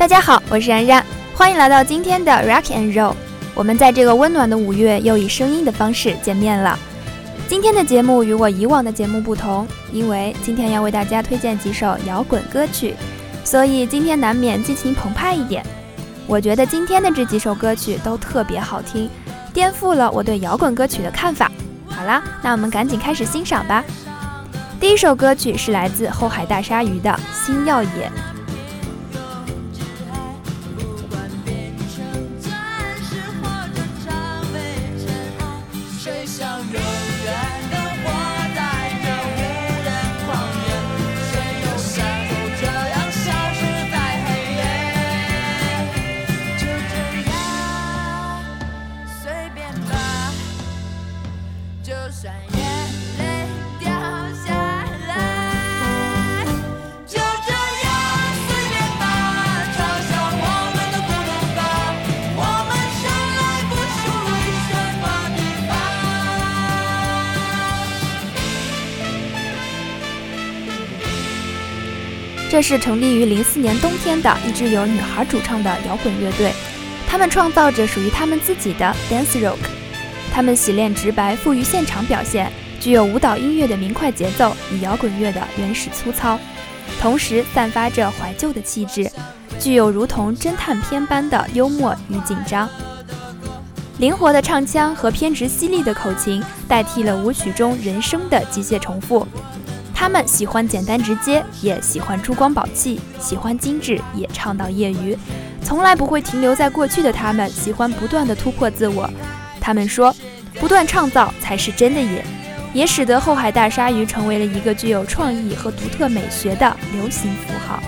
大家好，我是然然，欢迎来到今天的 Rock and Roll。我们在这个温暖的五月又以声音的方式见面了。今天的节目与我以往的节目不同，因为今天要为大家推荐几首摇滚歌曲，所以今天难免激情澎湃一点。我觉得今天的这几首歌曲都特别好听，颠覆了我对摇滚歌曲的看法。好啦，那我们赶紧开始欣赏吧。第一首歌曲是来自后海大鲨鱼的《星耀野》。这是成立于零四年冬天的一支由女孩主唱的摇滚乐队，他们创造着属于他们自己的 dance rock。他们洗练直白，富于现场表现，具有舞蹈音乐的明快节奏与摇滚乐的原始粗糙，同时散发着怀旧的气质，具有如同侦探片般的幽默与紧张。灵活的唱腔和偏执犀利的口琴代替了舞曲中人声的机械重复。他们喜欢简单直接，也喜欢珠光宝气；喜欢精致，也倡导业余。从来不会停留在过去的他们，喜欢不断的突破自我。他们说，不断创造才是真的野，也使得后海大鲨鱼成为了一个具有创意和独特美学的流行符号。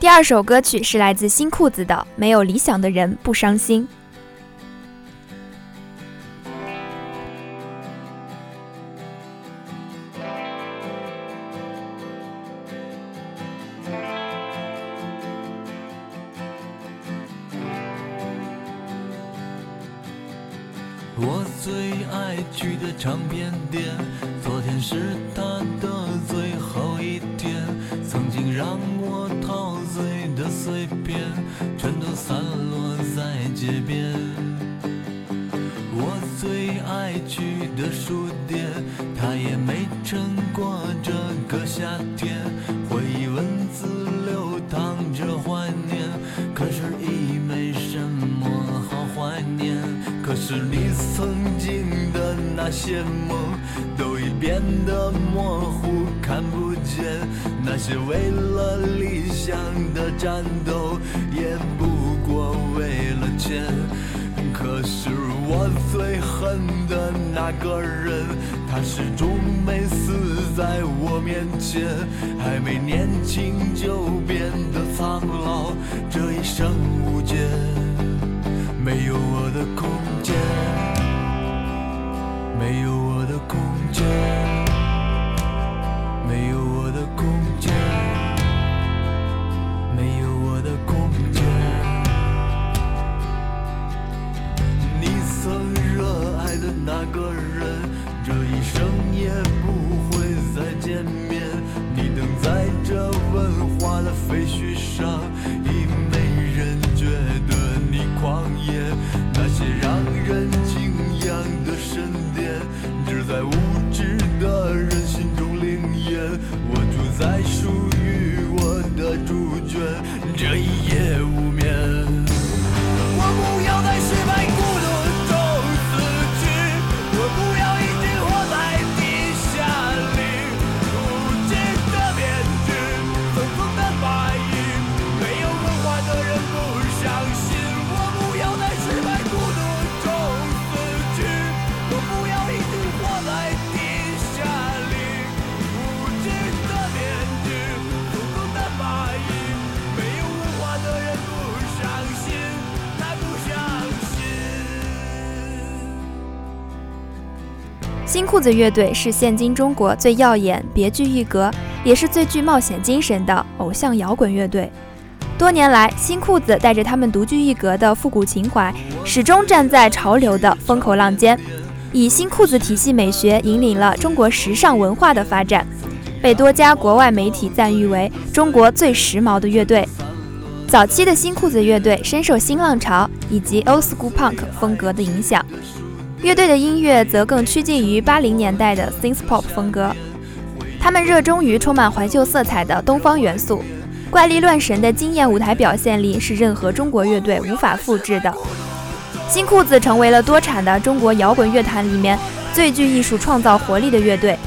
第二首歌曲是来自新裤子的《没有理想的人不伤心》。我最爱去的唱片店，昨天是他的最后一天，曾经让我陶。碎片全都散落在街边，我最爱去的书店，它也没撑过这个夏天。回忆文字流淌着怀念，可是已没什么好怀念。可是你曾经的那些梦，都已变得模糊看不见。那些为了理想的战斗，也不过为了钱。可是我最恨的那个人，他始终没死在我面前，还没年轻就变得苍老，这一生无解，没有我的空间，没有我的空间，这一夜新裤子乐队是现今中国最耀眼、别具一格，也是最具冒险精神的偶像摇滚乐队。多年来，新裤子带着他们独具一格的复古情怀，始终站在潮流的风口浪尖，以新裤子体系美学引领了中国时尚文化的发展，被多家国外媒体赞誉为中国最时髦的乐队。早期的新裤子乐队深受新浪潮以及 old school punk 风格的影响，乐队的音乐则更趋近于八零年代的 synth pop 风格。他们热衷于充满怀旧色彩的东方元素，怪力乱神的惊艳舞台表现力是任何中国乐队无法复制的。新裤子成为了多产的中国摇滚乐坛里面最具艺术创造活力的乐队，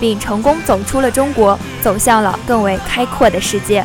并成功走出了中国，走向了更为开阔的世界。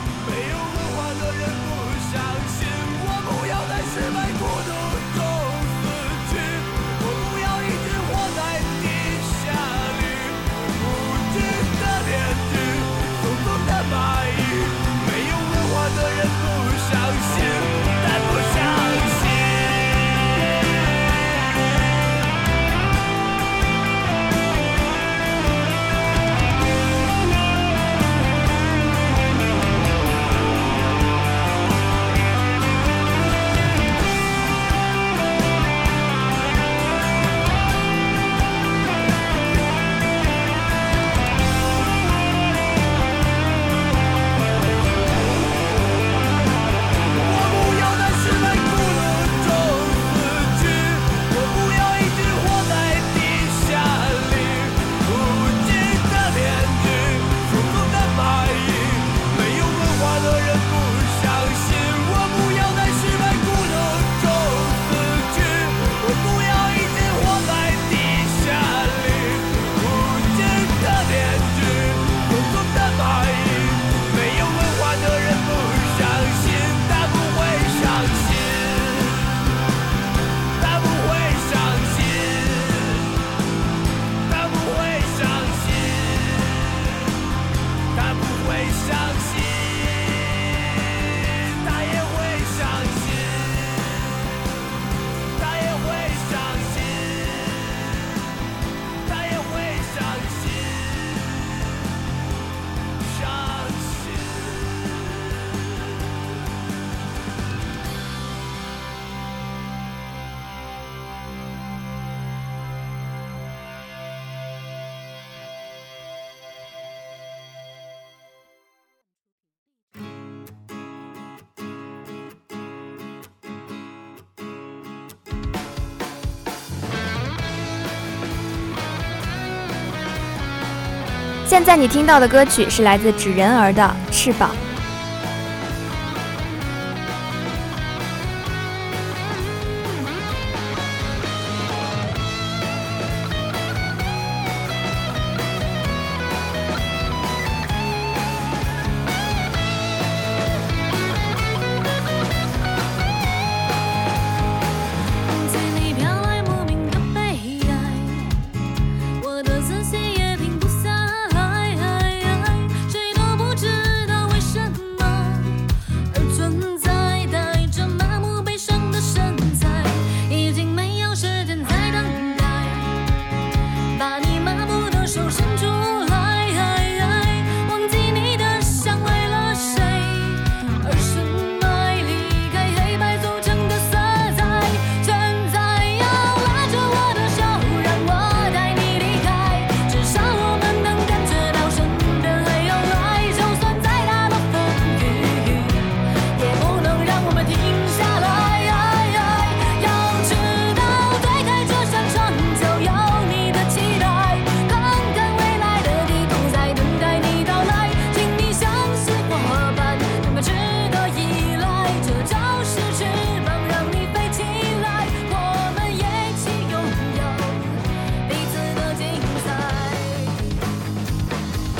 现在你听到的歌曲是来自纸人儿的《翅膀》。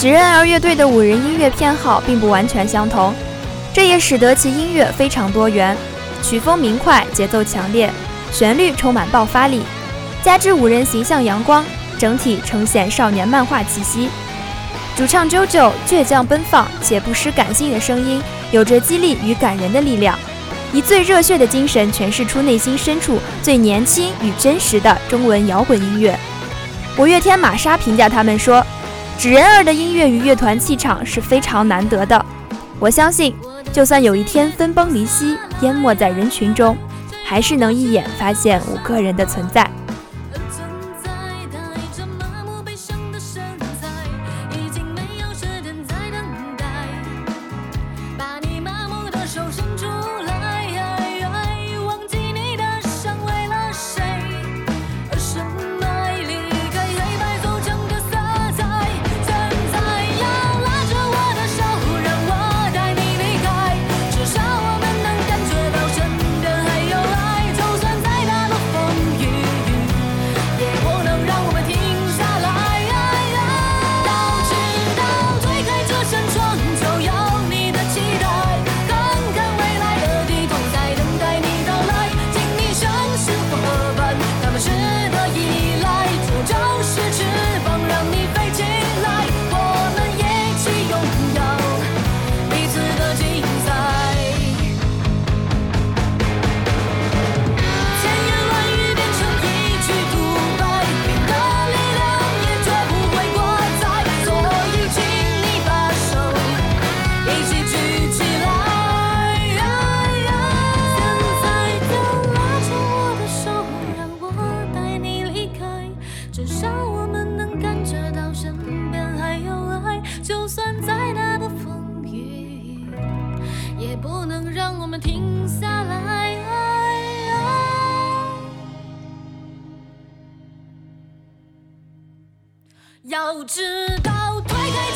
纸人儿乐队的五人音乐偏好并不完全相同，这也使得其音乐非常多元，曲风明快，节奏强烈，旋律充满爆发力，加之五人形象阳光，整体呈现少年漫画气息。主唱 JoJo 倔强奔放且不失感性的声音，有着激励与感人的力量，以最热血的精神诠释出内心深处最年轻与真实的中文摇滚音乐。五月天玛莎评价他们说。纸人儿的音乐与乐团气场是非常难得的，我相信，就算有一天分崩离析，淹没在人群中，还是能一眼发现五个人的存在。要知道，推开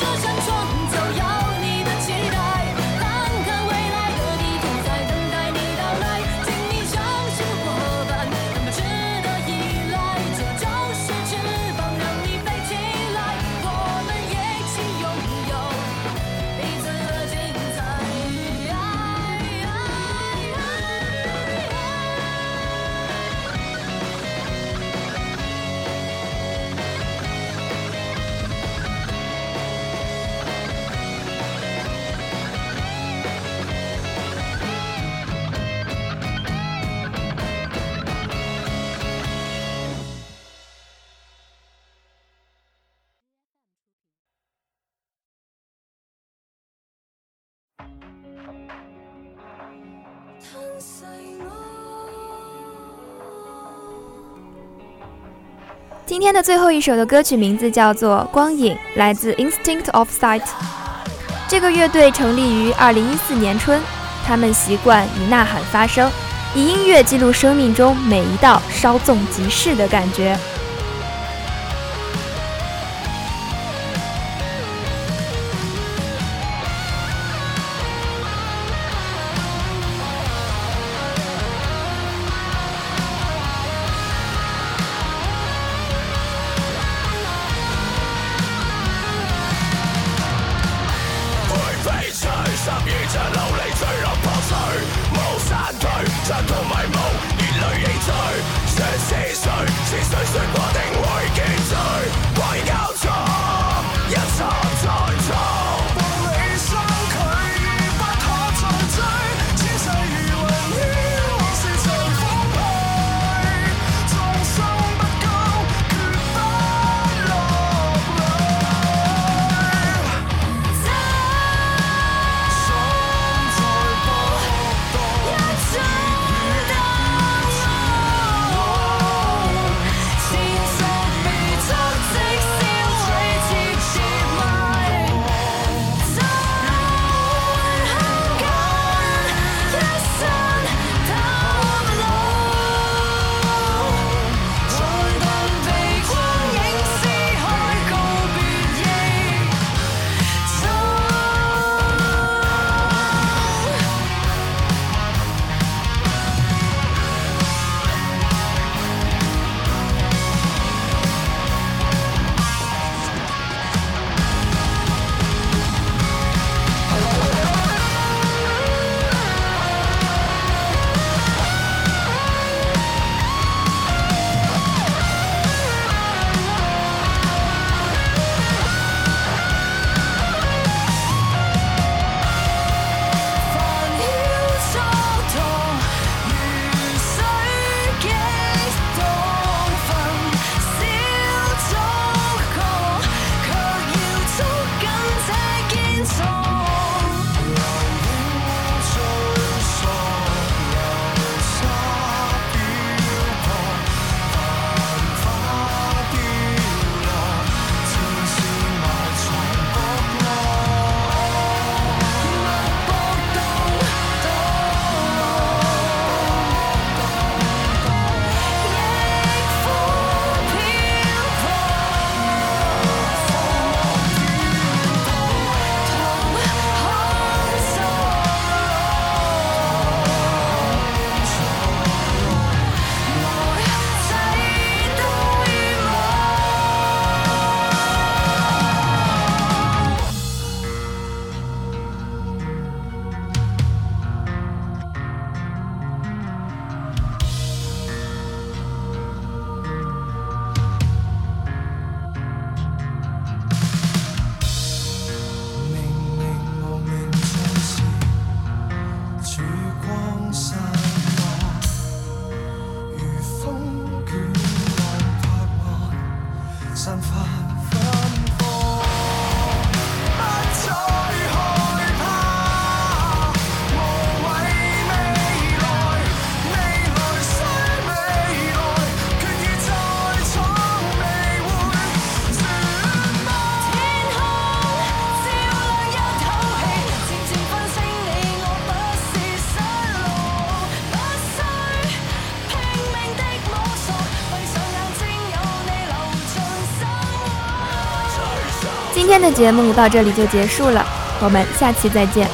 今天的最后一首的歌曲名字叫做《光影》，来自 Instinct of Sight。这个乐队成立于二零一四年春，他们习惯以呐喊发声，以音乐记录生命中每一道稍纵即逝的感觉。今天的节目到这里就结束了，我们下期再见。